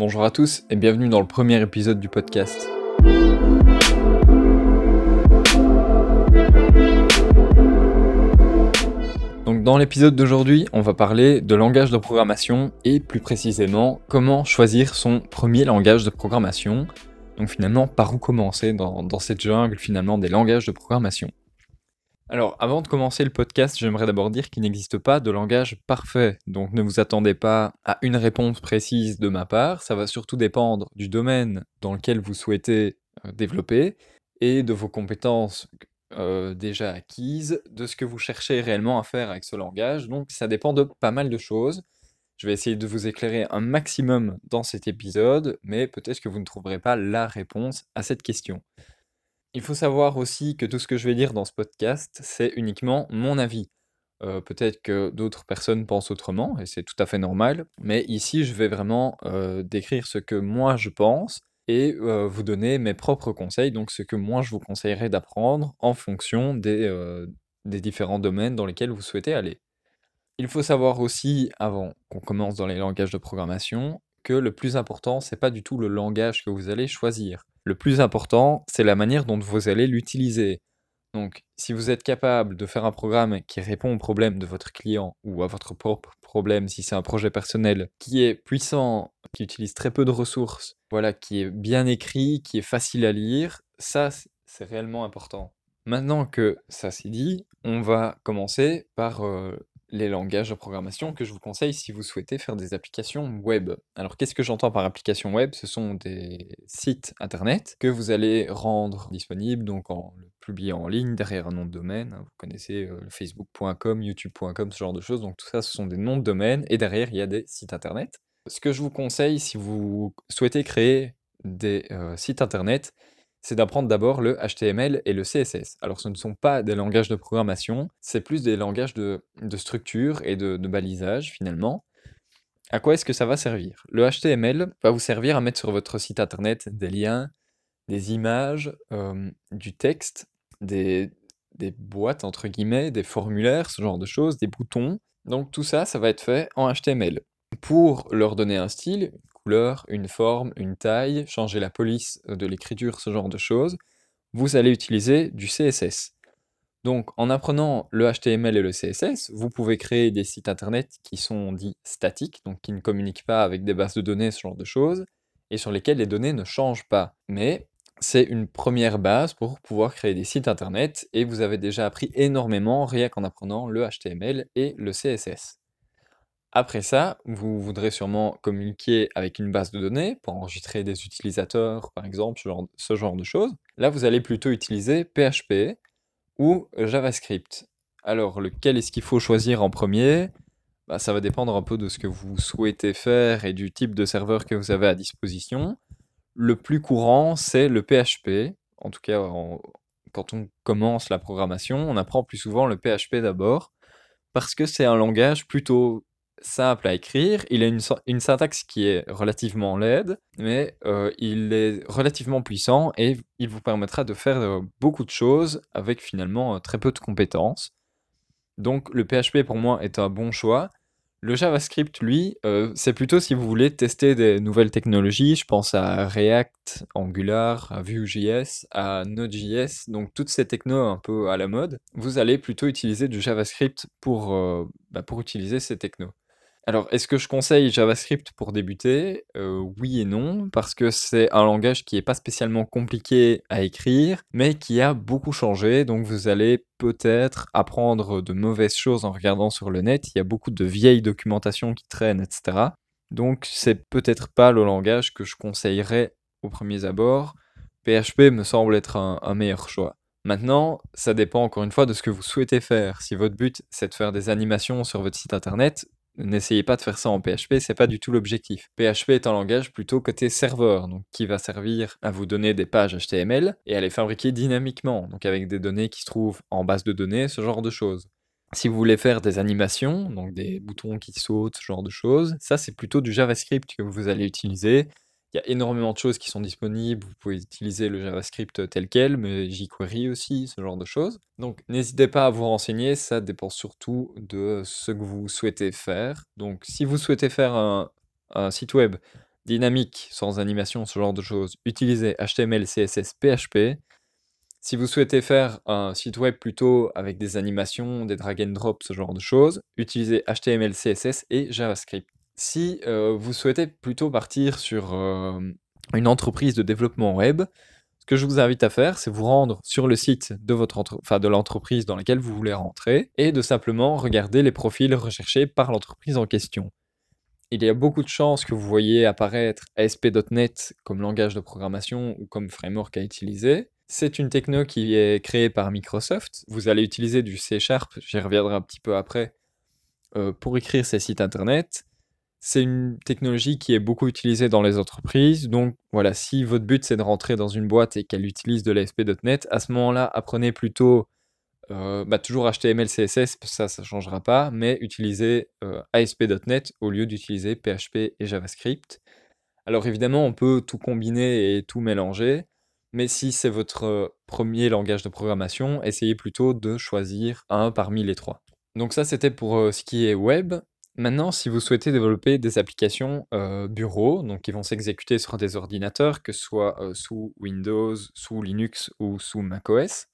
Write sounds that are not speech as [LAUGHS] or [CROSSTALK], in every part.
Bonjour à tous et bienvenue dans le premier épisode du podcast. Donc dans l'épisode d'aujourd'hui, on va parler de langage de programmation et plus précisément comment choisir son premier langage de programmation. Donc finalement, par où commencer dans, dans cette jungle finalement des langages de programmation. Alors, avant de commencer le podcast, j'aimerais d'abord dire qu'il n'existe pas de langage parfait, donc ne vous attendez pas à une réponse précise de ma part, ça va surtout dépendre du domaine dans lequel vous souhaitez euh, développer et de vos compétences euh, déjà acquises, de ce que vous cherchez réellement à faire avec ce langage, donc ça dépend de pas mal de choses. Je vais essayer de vous éclairer un maximum dans cet épisode, mais peut-être que vous ne trouverez pas la réponse à cette question. Il faut savoir aussi que tout ce que je vais dire dans ce podcast, c'est uniquement mon avis. Euh, peut-être que d'autres personnes pensent autrement, et c'est tout à fait normal, mais ici je vais vraiment euh, décrire ce que moi je pense et euh, vous donner mes propres conseils, donc ce que moi je vous conseillerais d'apprendre en fonction des, des différents domaines dans lesquels vous souhaitez aller. Il faut savoir aussi, avant qu'on commence dans les langages de programmation, que le plus important, c'est pas du tout le langage que vous allez choisir. Le plus important, c'est la manière dont vous allez l'utiliser. Donc, si vous êtes capable de faire un programme qui répond aux problèmes de votre client ou à votre propre problème, si c'est un projet personnel, qui est puissant, qui utilise très peu de ressources, voilà, qui est bien écrit, qui est facile à lire, ça, c'est réellement important. Maintenant que ça c'est dit, on va commencer par euh, les langages de programmation que je vous conseille si vous souhaitez faire des applications web. Alors qu'est-ce que j'entends par application web? Ce sont des sites internet que vous allez rendre disponibles, donc en le publier en ligne derrière un nom de domaine. Vous connaissez euh, facebook.com, youtube.com, ce genre de choses. Donc tout ça, ce sont des noms de domaine et derrière, il y a des sites internet. Ce que je vous conseille si vous souhaitez créer des euh, sites internet, c'est d'apprendre d'abord le HTML et le CSS. Alors ce ne sont pas des langages de programmation, c'est plus des langages de, structure et de, balisage finalement. À quoi est-ce que ça va servir? Le HTML va vous servir à mettre sur votre site internet des liens, des images, euh, du texte, des, des boîtes entre guillemets, des formulaires, ce genre de choses, des boutons. Donc tout ça, ça va être fait en HTML. Pour leur donner un style, couleur, une forme, une taille, changer la police de l'écriture, ce genre de choses, vous allez utiliser du CSS. Donc en apprenant le HTML et le CSS, vous pouvez créer des sites internet qui sont dits statiques, donc qui ne communiquent pas avec des bases de données, ce genre de choses, et sur lesquels les données ne changent pas. Mais c'est une première base pour pouvoir créer des sites internet, et vous avez déjà appris énormément rien qu'en apprenant le HTML et le CSS. Après ça, vous voudrez sûrement communiquer avec une base de données pour enregistrer des utilisateurs, par exemple, ce genre, de choses. Là, vous allez plutôt utiliser PHP ou JavaScript. Alors, lequel est-ce qu'il faut choisir en premier? Bah, Ça va dépendre un peu de ce que vous souhaitez faire et du type de serveur que vous avez à disposition. Le plus courant, c'est le PHP. En tout cas, quand on commence la programmation, on apprend plus souvent le PHP d'abord, parce que c'est un langage plutôt simple à écrire, il a une, une syntaxe qui est relativement laide, mais euh, il est relativement puissant et il vous permettra de faire euh, beaucoup de choses avec finalement euh, très peu de compétences. Donc le PHP pour moi est un bon choix. Le JavaScript, lui, c'est plutôt si vous voulez tester des nouvelles technologies. Je pense à React, Angular, à Vue.js, à Node.js, donc toutes ces technos un peu à la mode. Vous allez plutôt utiliser du JavaScript pour, bah, pour utiliser ces technos. Alors, est-ce que je conseille JavaScript pour débuter? Euh, Oui et non, parce que c'est un langage qui n'est pas spécialement compliqué à écrire, mais qui a beaucoup changé, donc vous allez peut-être apprendre de mauvaises choses en regardant sur le net. Il y a beaucoup de vieilles documentations qui traînent, etc. Donc, c'est peut-être pas le langage que je conseillerais au premier abord. PHP me semble être un meilleur choix. Maintenant, ça dépend encore une fois de ce que vous souhaitez faire. Si votre but c'est de faire des animations sur votre site internet, N'essayez pas de faire ça en PHP, c'est pas du tout l'objectif. PHP est un langage plutôt côté serveur, donc qui va servir à vous donner des pages HTML et à les fabriquer dynamiquement, donc avec des données qui se trouvent en base de données, ce genre de choses. Si vous voulez faire des animations, donc des boutons qui sautent, ce genre de choses, ça c'est plutôt du JavaScript que vous allez utiliser il y a énormément de choses qui sont disponibles. Vous pouvez utiliser le JavaScript tel quel, mais jQuery aussi, ce genre de choses. Donc n'hésitez pas à vous renseigner, ça dépend surtout de ce que vous souhaitez faire. Donc si vous souhaitez faire un, site web, dynamique, sans animation, ce genre de choses, utilisez HTML, CSS, PHP. Si vous souhaitez faire un site web plutôt avec des animations, des drag and drop, ce genre de choses, utilisez HTML, CSS et JavaScript. Si euh, vous souhaitez plutôt partir sur euh, une entreprise de développement web, ce que je vous invite à faire, c'est vous rendre sur le site de, votre de l'entreprise dans laquelle vous voulez rentrer et de simplement regarder les profils recherchés par l'entreprise en question. Il y a beaucoup de chances que vous voyez apparaître ASP.NET comme langage de programmation ou comme framework à utiliser. C'est une techno qui est créée par Microsoft. Vous allez utiliser du C Sharp, j'y reviendrai un petit peu après, euh, pour écrire ces sites internet. C'est une technologie qui est beaucoup utilisée dans les entreprises. Donc voilà, si votre but c'est de rentrer dans une boîte et qu'elle utilise de l'ASP.NET, à ce moment-là, apprenez plutôt euh, bah, toujours HTML, CSS, ça, ça ne changera pas, mais utilisez euh, ASP.NET au lieu d'utiliser PHP et JavaScript. Alors évidemment, on peut tout combiner et tout mélanger, mais si c'est votre euh, premier langage de programmation, essayez plutôt de choisir un parmi les trois. Donc ça, c'était pour ce qui est web. Maintenant, si vous souhaitez développer des applications euh, bureau, donc qui vont s'exécuter sur des ordinateurs, que ce soit euh, sous Windows, sous Linux ou sous macOS,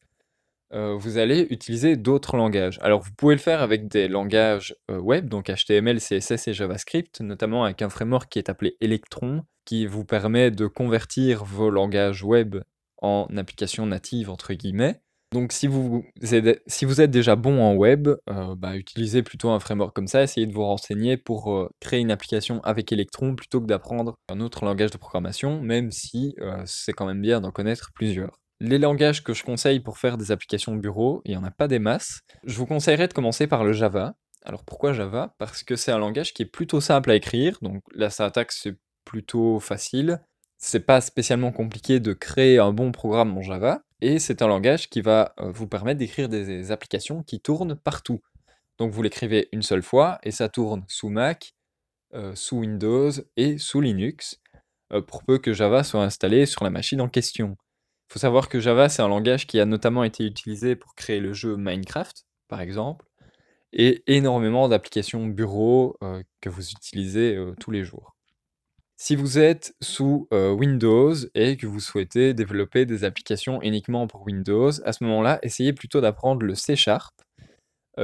euh, vous allez utiliser d'autres langages. Alors vous pouvez le faire avec des langages web, donc HTML, CSS et JavaScript, notamment avec un framework qui est appelé Electron, qui vous permet de convertir vos langages web en applications natives, entre guillemets. Donc si vous, êtes, déjà bon en web, euh, bah, utilisez plutôt un framework comme ça, essayez de vous renseigner pour euh, créer une application avec Electron plutôt que d'apprendre un autre langage de programmation, même si euh, c'est quand même bien d'en connaître plusieurs. Les langages que je conseille pour faire des applications bureau, il n'y en a pas des masses. Je vous conseillerais de commencer par le Java. Alors pourquoi Java? Parce que c'est un langage qui est plutôt simple à écrire, donc la syntaxe c'est plutôt facile. C'est pas spécialement compliqué de créer un bon programme en Java. Et c'est un langage qui va euh, vous permettre d'écrire des, applications qui tournent partout. Donc vous l'écrivez une seule fois et ça tourne sous Mac, euh, sous Windows et sous Linux, euh, pour peu que Java soit installé sur la machine en question. Il faut savoir que Java, c'est un langage qui a notamment été utilisé pour créer le jeu Minecraft, par exemple, et énormément d'applications bureau que vous utilisez tous les jours. Si vous êtes sous Windows et que vous souhaitez développer des applications uniquement pour Windows, à ce moment-là, essayez plutôt d'apprendre le C Sharp.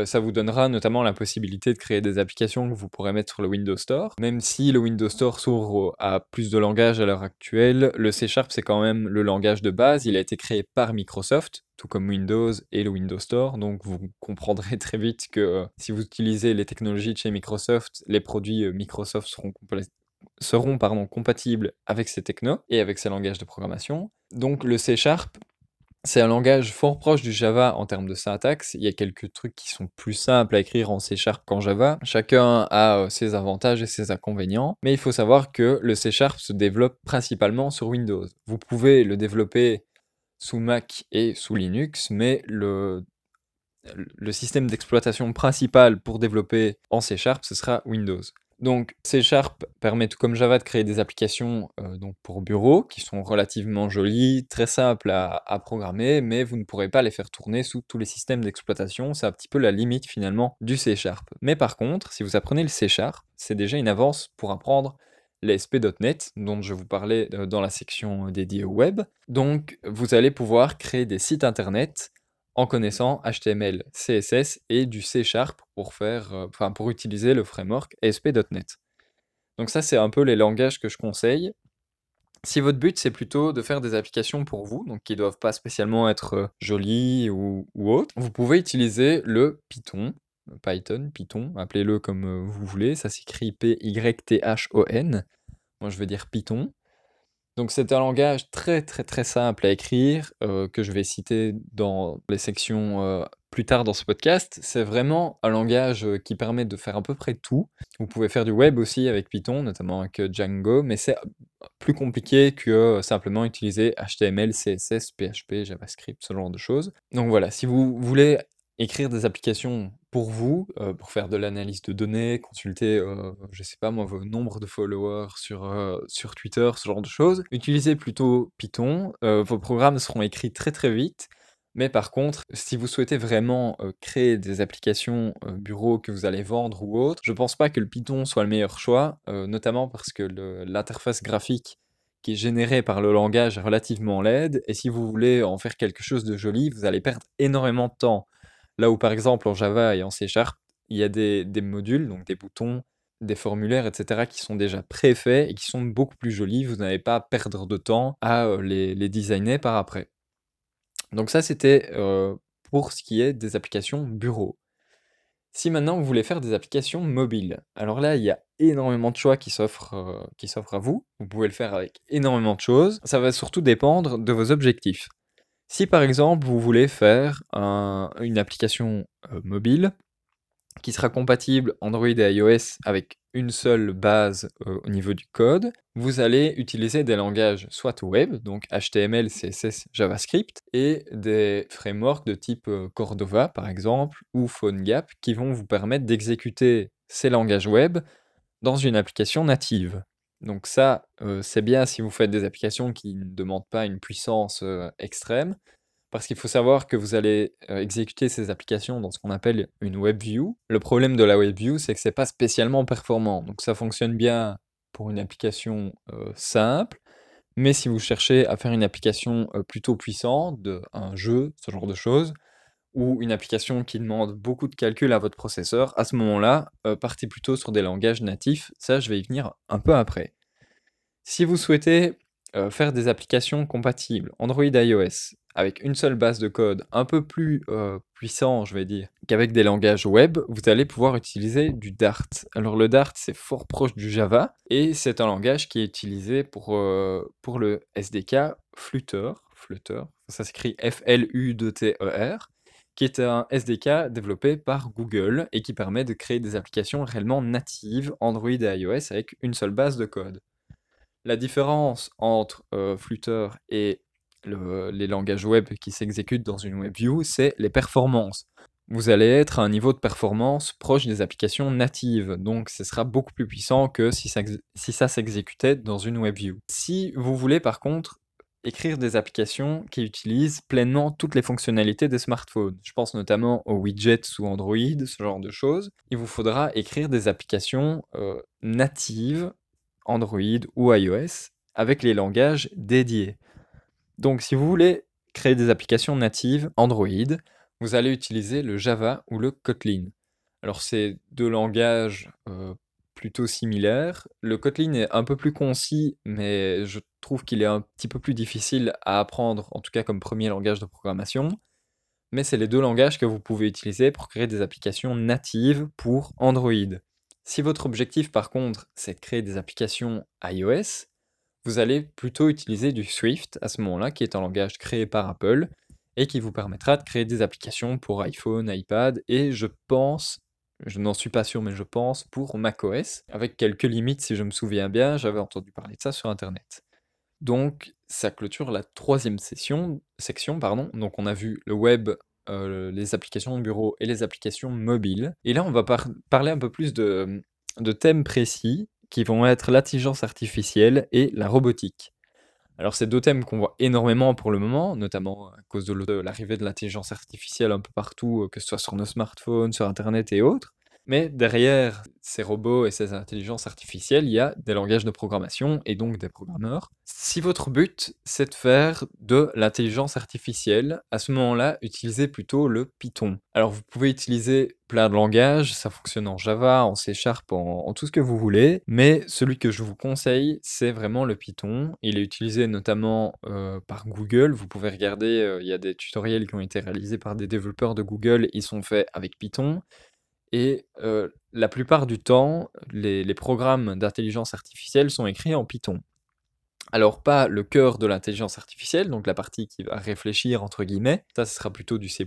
ça vous donnera notamment la possibilité de créer des applications que vous pourrez mettre sur le Windows Store. Même si le Windows Store s'ouvre à plus de langages à l'heure actuelle, le C Sharp c'est quand même le langage de base. Il a été créé par Microsoft, tout comme Windows et le Windows Store. Donc vous comprendrez [LAUGHS] très vite que si vous utilisez les technologies de chez Microsoft, les produits Microsoft seront seront pardon, compatibles avec ces technos et avec ces langages de programmation. Donc le C Sharp, c'est un langage fort proche du Java en termes de syntaxe. Il y a quelques trucs qui sont plus simples à écrire en C Sharp qu'en Java. Chacun a euh, ses avantages et ses inconvénients. Mais il faut savoir que le C Sharp se développe principalement sur Windows. Vous pouvez le développer sous Mac et sous Linux, mais le, le système d'exploitation principal pour développer en C Sharp, ce sera Windows. Donc C Sharp permet tout comme Java de créer des applications euh, pour bureau qui sont relativement jolies, très simples à, programmer, mais vous ne pourrez pas les faire tourner sous tous les systèmes d'exploitation. C'est un petit peu la limite finalement du C Sharp. Mais par contre, si vous apprenez le C Sharp, c'est déjà une avance pour apprendre l'ASP.NET dont je vous parlais euh, dans la section dédiée au web. Donc vous allez pouvoir créer des sites internet en connaissant HTML, CSS et du C Sharp pour, euh, utiliser le framework ASP.NET. Donc ça, c'est un peu les langages que je conseille. Si votre but, c'est plutôt de faire des applications pour vous, donc qui ne doivent pas spécialement être euh, jolies ou, ou autres, vous pouvez utiliser le Python, Python, Python, appelez-le comme euh, vous voulez, ça s'écrit P-Y-T-H-O-N. Moi, je veux dire Python. Donc c'est un langage très très très simple à écrire, euh, que je vais citer dans les sections euh, plus tard dans ce podcast. C'est vraiment un langage euh, qui permet de faire à peu près tout. Vous pouvez faire du web aussi avec Python, notamment avec Django, mais c'est plus compliqué que simplement utiliser HTML, CSS, PHP, JavaScript, ce genre de choses. Donc voilà, si vous voulez écrire des applications pour vous, euh, pour faire de l'analyse de données, consulter, euh, je sais pas moi, vos nombres de followers sur, euh, Twitter, ce genre de choses. Utilisez plutôt Python, vos programmes seront écrits très très vite. Mais par contre, si vous souhaitez vraiment euh, créer des applications euh, bureau que vous allez vendre ou autre, je pense pas que le Python soit le meilleur choix, euh, notamment parce que l'interface graphique qui est générée par le langage est relativement laide, et si vous voulez en faire quelque chose de joli, vous allez perdre énormément de temps. Là où par exemple en Java et en C Sharp, il y a des, modules, donc des boutons, des formulaires, etc., qui sont déjà préfaits et qui sont beaucoup plus jolis. Vous n'avez pas à perdre de temps à les, les designer par après. Donc ça, c'était pour ce qui est des applications bureau. Si maintenant vous voulez faire des applications mobiles, alors là, il y a énormément de choix qui s'offrent à vous. Vous pouvez le faire avec énormément de choses. Ça va surtout dépendre de vos objectifs. Si par exemple vous voulez faire une application mobile qui sera compatible Android et iOS avec une seule base euh, au niveau du code, vous allez utiliser des langages soit web, donc HTML, CSS, JavaScript, et des frameworks de type euh, Cordova par exemple, ou PhoneGap, qui vont vous permettre d'exécuter ces langages web dans une application native. Donc ça, c'est bien si vous faites des applications qui ne demandent pas une puissance extrême, parce qu'il faut savoir que vous allez exécuter ces applications dans ce qu'on appelle une WebView. Le problème de la WebView, c'est que c'est pas spécialement performant. Donc ça fonctionne bien pour une application simple, mais si vous cherchez à faire une application plutôt puissante, de, un jeu, ce genre de choses, ou une application qui demande beaucoup de calcul à votre processeur, à ce moment-là, partez plutôt sur des langages natifs. Ça, je vais y venir un peu après. Si vous souhaitez faire des applications compatibles Android iOS avec une seule base de code un peu plus puissant, je vais dire, qu'avec des langages web, vous allez pouvoir utiliser du Dart. Alors le Dart, c'est fort proche du Java, et c'est un langage qui est utilisé pour, pour le SDK Flutter, Flutter, ça s'écrit F-L-U-T-E-R, qui est un SDK développé par Google et qui permet de créer des applications réellement natives Android et iOS avec une seule base de code. La différence entre Flutter et les langages web qui s'exécutent dans une WebView, c'est les performances. Vous allez être à un niveau de performance proche des applications natives, donc ce sera beaucoup plus puissant que si ça, si ça s'exécutait dans une WebView. Si vous voulez par contre écrire des applications qui utilisent pleinement toutes les fonctionnalités des smartphones. Je pense notamment aux widgets sous Android, ce genre de choses. Il vous faudra écrire des applications euh, natives Android ou iOS avec les langages dédiés. Donc si vous voulez créer des applications natives Android, vous allez utiliser le Java ou le Kotlin. Alors c'est deux langages euh, plutôt similaires. Le Kotlin est un peu plus concis, mais je trouve qu'il est un petit peu plus difficile à apprendre, en tout cas comme premier langage de programmation. Mais c'est les deux langages que vous pouvez utiliser pour créer des applications natives pour Android. Si votre objectif par contre c'est de créer des applications iOS, vous allez plutôt utiliser du Swift à ce moment-là, qui est un langage créé par Apple et qui vous permettra de créer des applications pour iPhone, iPad et je pense, je n'en suis pas sûr mais je pense, pour macOS, avec quelques limites si je me souviens bien, j'avais entendu parler de ça sur Internet. Donc ça clôture la troisième session, section. Pardon. Donc on a vu le web, euh, les applications de bureau et les applications mobiles. Et là on va parler un peu plus de, de thèmes précis qui vont être l'intelligence artificielle et la robotique. Alors c'est deux thèmes qu'on voit énormément pour le moment, notamment à cause de l'arrivée de l'intelligence artificielle un peu partout, que ce soit sur nos smartphones, sur Internet et autres. Mais derrière ces robots et ces intelligences artificielles, il y a des langages de programmation et donc des programmeurs. Si votre but, c'est de faire de l'intelligence artificielle, à ce moment-là, utilisez plutôt le Python. Alors vous pouvez utiliser plein de langages, ça fonctionne en Java, en C Sharp, en, tout ce que vous voulez, mais celui que je vous conseille, c'est vraiment le Python. Il est utilisé notamment euh, par Google, vous pouvez regarder, euh, il y a des tutoriels qui ont été réalisés par des développeurs de Google, ils sont faits avec Python. Et la plupart du temps, les, programmes d'intelligence artificielle sont écrits en Python. Alors pas le cœur de l'intelligence artificielle, donc la partie qui va réfléchir entre guillemets, ça ce sera plutôt du C++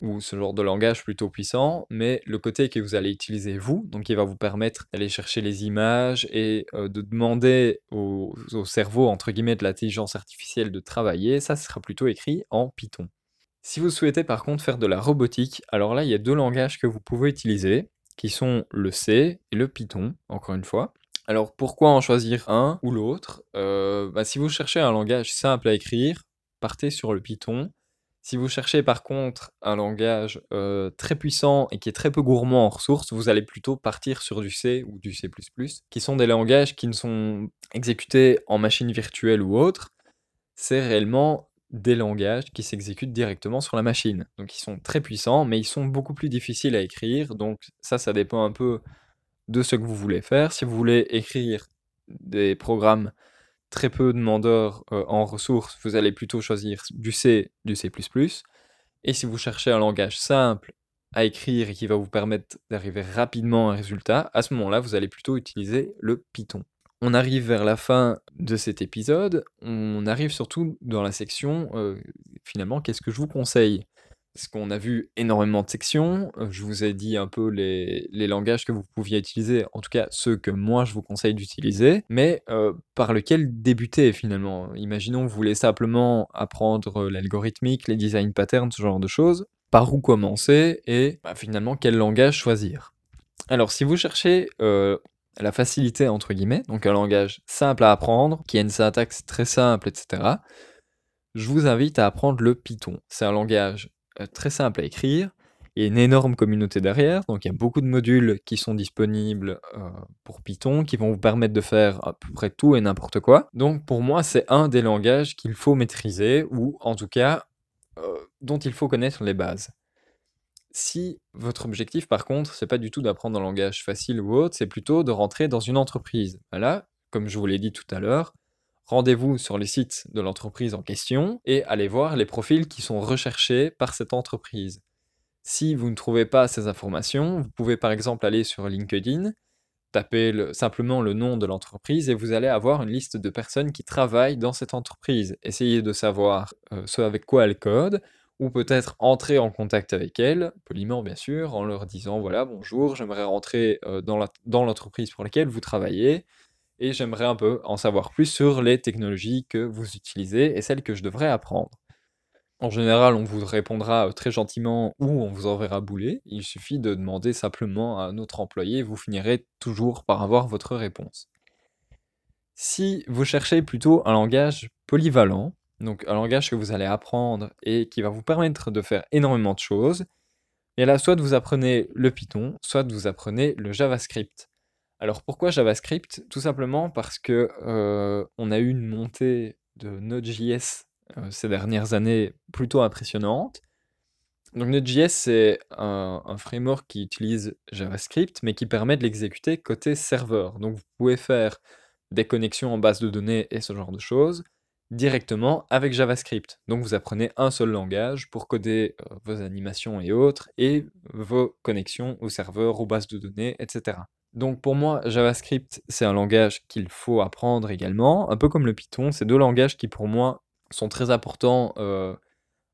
ou ce genre de langage plutôt puissant, mais le côté que vous allez utiliser vous, donc qui va vous permettre d'aller chercher les images et de demander au, au, cerveau entre guillemets de l'intelligence artificielle de travailler, ça sera plutôt écrit en Python. Si vous souhaitez par contre faire de la robotique, alors là il y a deux langages que vous pouvez utiliser, qui sont le C et le Python, encore une fois. Alors pourquoi en choisir un ou l'autre? Euh, bah, Si vous cherchez un langage simple à écrire, partez sur le Python. Si vous cherchez par contre un langage très puissant et qui est très peu gourmand en ressources, vous allez plutôt partir sur du C ou du C++, qui sont des langages qui ne sont exécutés en machine virtuelle ou autre. C'est réellement des langages qui s'exécutent directement sur la machine. Donc ils sont très puissants, mais ils sont beaucoup plus difficiles à écrire. Donc ça, ça dépend un peu de ce que vous voulez faire. Si vous voulez écrire des programmes très peu demandeurs euh, en ressources, vous allez plutôt choisir du C, du C++. Et si vous cherchez un langage simple à écrire et qui va vous permettre d'arriver rapidement à un résultat, à ce moment-là, vous allez plutôt utiliser le Python. On arrive vers la fin de cet épisode, on arrive surtout dans la section, euh, finalement, qu'est-ce que je vous conseille? Parce qu'on a vu énormément de sections, euh, je vous ai dit un peu les, langages que vous pouviez utiliser, en tout cas ceux que moi je vous conseille d'utiliser, mais euh, par lequel débuter finalement? Imaginons vous voulez simplement apprendre l'algorithmique, les design patterns, ce genre de choses, par où commencer et bah, finalement quel langage choisir? Alors si vous cherchez la facilité entre guillemets, donc un langage simple à apprendre, qui a une syntaxe très simple, etc., je vous invite à apprendre le Python. C'est un langage euh, très simple à écrire. Il y a une énorme communauté derrière, donc il y a beaucoup de modules qui sont disponibles euh, pour Python, qui vont vous permettre de faire à peu près tout et n'importe quoi. Donc pour moi, c'est un des langages qu'il faut maîtriser, ou en tout cas, euh, dont il faut connaître les bases. Si votre objectif, par contre, c'est pas du tout d'apprendre un langage facile ou autre, c'est plutôt de rentrer dans une entreprise. Voilà, comme je vous l'ai dit tout à l'heure, rendez-vous sur les sites de l'entreprise en question et allez voir les profils qui sont recherchés par cette entreprise. Si vous ne trouvez pas ces informations, vous pouvez par exemple aller sur LinkedIn, taper simplement le nom de l'entreprise et vous allez avoir une liste de personnes qui travaillent dans cette entreprise. Essayez de savoir euh, ce avec quoi elle code, ou peut-être entrer en contact avec elle, poliment bien sûr, en leur disant voilà bonjour, j'aimerais rentrer euh, dans l'entreprise pour laquelle vous travaillez, et j'aimerais un peu en savoir plus sur les technologies que vous utilisez et celles que je devrais apprendre. En général, on vous répondra euh, très gentiment ou on vous enverra bouler. Il suffit de demander simplement à notre employé, vous finirez toujours par avoir votre réponse. Si vous cherchez plutôt un langage polyvalent, donc un langage que vous allez apprendre et qui va vous permettre de faire énormément de choses, et là, soit vous apprenez le Python, soit vous apprenez le JavaScript. Alors pourquoi JavaScript? Tout simplement parce que euh, on a eu une montée de Node.js euh, ces dernières années plutôt impressionnante. Donc Node.js c'est un, framework qui utilise JavaScript mais qui permet de l'exécuter côté serveur. Donc vous pouvez faire des connexions en base de données et ce genre de choses directement avec JavaScript. Donc vous apprenez un seul langage pour coder euh, vos animations et autres et vos connexions au serveur, aux bases de données, etc. Donc pour moi, JavaScript, c'est un langage qu'il faut apprendre également, un peu comme le Python. C'est deux langages qui pour moi sont très importants, euh,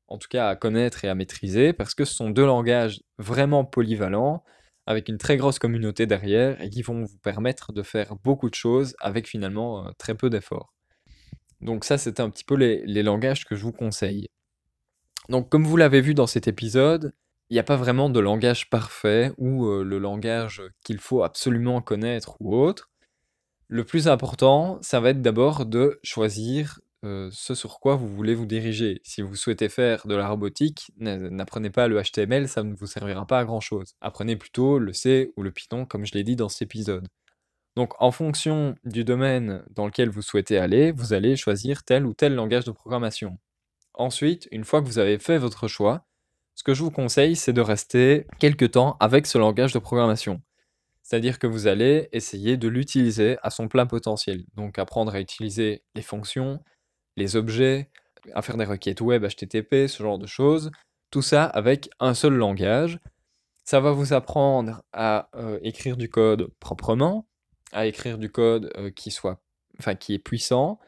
en tout cas à connaître et à maîtriser, parce que ce sont deux langages vraiment polyvalents, avec une très grosse communauté derrière, et qui vont vous permettre de faire beaucoup de choses avec finalement euh, très peu d'efforts. Donc ça, c'était un petit peu les, langages que je vous conseille. Donc comme vous l'avez vu dans cet épisode, il n'y a pas vraiment de langage parfait ou le langage qu'il faut absolument connaître ou autre. Le plus important, ça va être d'abord de choisir ce sur quoi vous voulez vous diriger. Si vous souhaitez faire de la robotique, n'apprenez pas le HTML, ça ne vous servira pas à grand chose. Apprenez plutôt le C ou le Python, comme je l'ai dit dans cet épisode. Donc en fonction du domaine dans lequel vous souhaitez aller, vous allez choisir tel ou tel langage de programmation. Ensuite, une fois que vous avez fait votre choix, ce que je vous conseille, c'est de rester quelques temps avec ce langage de programmation. C'est-à-dire que vous allez essayer de l'utiliser à son plein potentiel. Donc apprendre à utiliser les fonctions, les objets, à faire des requêtes web, HTTP, ce genre de choses. Tout ça avec un seul langage. Ça va vous apprendre à euh, écrire du code proprement, à écrire du code qui soit, enfin qui est puissant,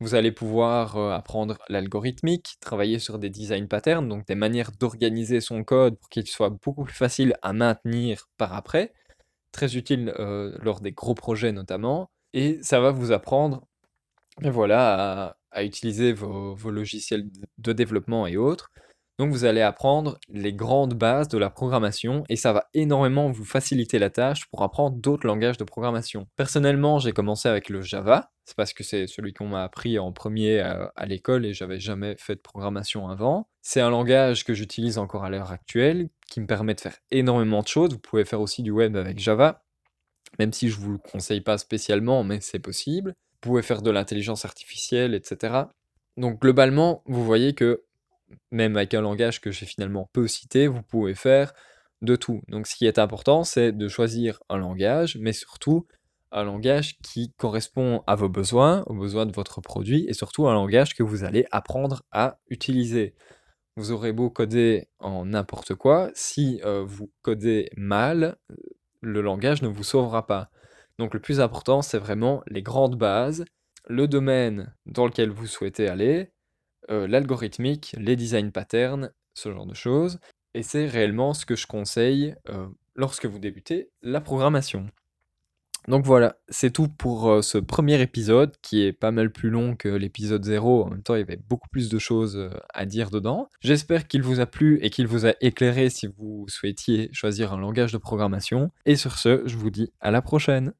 vous allez pouvoir apprendre l'algorithmique, travailler sur des design patterns, donc des manières d'organiser son code pour qu'il soit beaucoup plus facile à maintenir par après. Très utile lors des gros projets notamment. Et ça va vous apprendre voilà, à, utiliser vos, logiciels de développement et autres. Donc vous allez apprendre les grandes bases de la programmation et ça va énormément vous faciliter la tâche pour apprendre d'autres langages de programmation. Personnellement, j'ai commencé avec le Java, c'est parce que c'est celui qu'on m'a appris en premier à, à l'école et j'avais jamais fait de programmation avant. C'est un langage que j'utilise encore à l'heure actuelle, qui me permet de faire énormément de choses. Vous pouvez faire aussi du web avec Java, même si je vous le conseille pas spécialement, mais c'est possible. Vous pouvez faire de l'intelligence artificielle, etc. Donc globalement, vous voyez que même avec un langage que j'ai finalement peu cité, vous pouvez faire de tout. Donc ce qui est important, c'est de choisir un langage, mais surtout un langage qui correspond à vos besoins, aux besoins de votre produit, et surtout un langage que vous allez apprendre à utiliser. Vous aurez beau coder en n'importe quoi, si euh, vous codez mal, le langage ne vous sauvera pas. Donc le plus important, c'est vraiment les grandes bases, le domaine dans lequel vous souhaitez aller, euh, l'algorithmique, les design patterns, ce genre de choses. Et c'est réellement ce que je conseille euh, lorsque vous débutez la programmation. Donc voilà, c'est tout pour euh, ce premier épisode qui est pas mal plus long que l'épisode 0. En même temps, il y avait beaucoup plus de choses à dire dedans. J'espère qu'il vous a plu et qu'il vous a éclairé si vous souhaitiez choisir un langage de programmation. Et sur ce, je vous dis à la prochaine.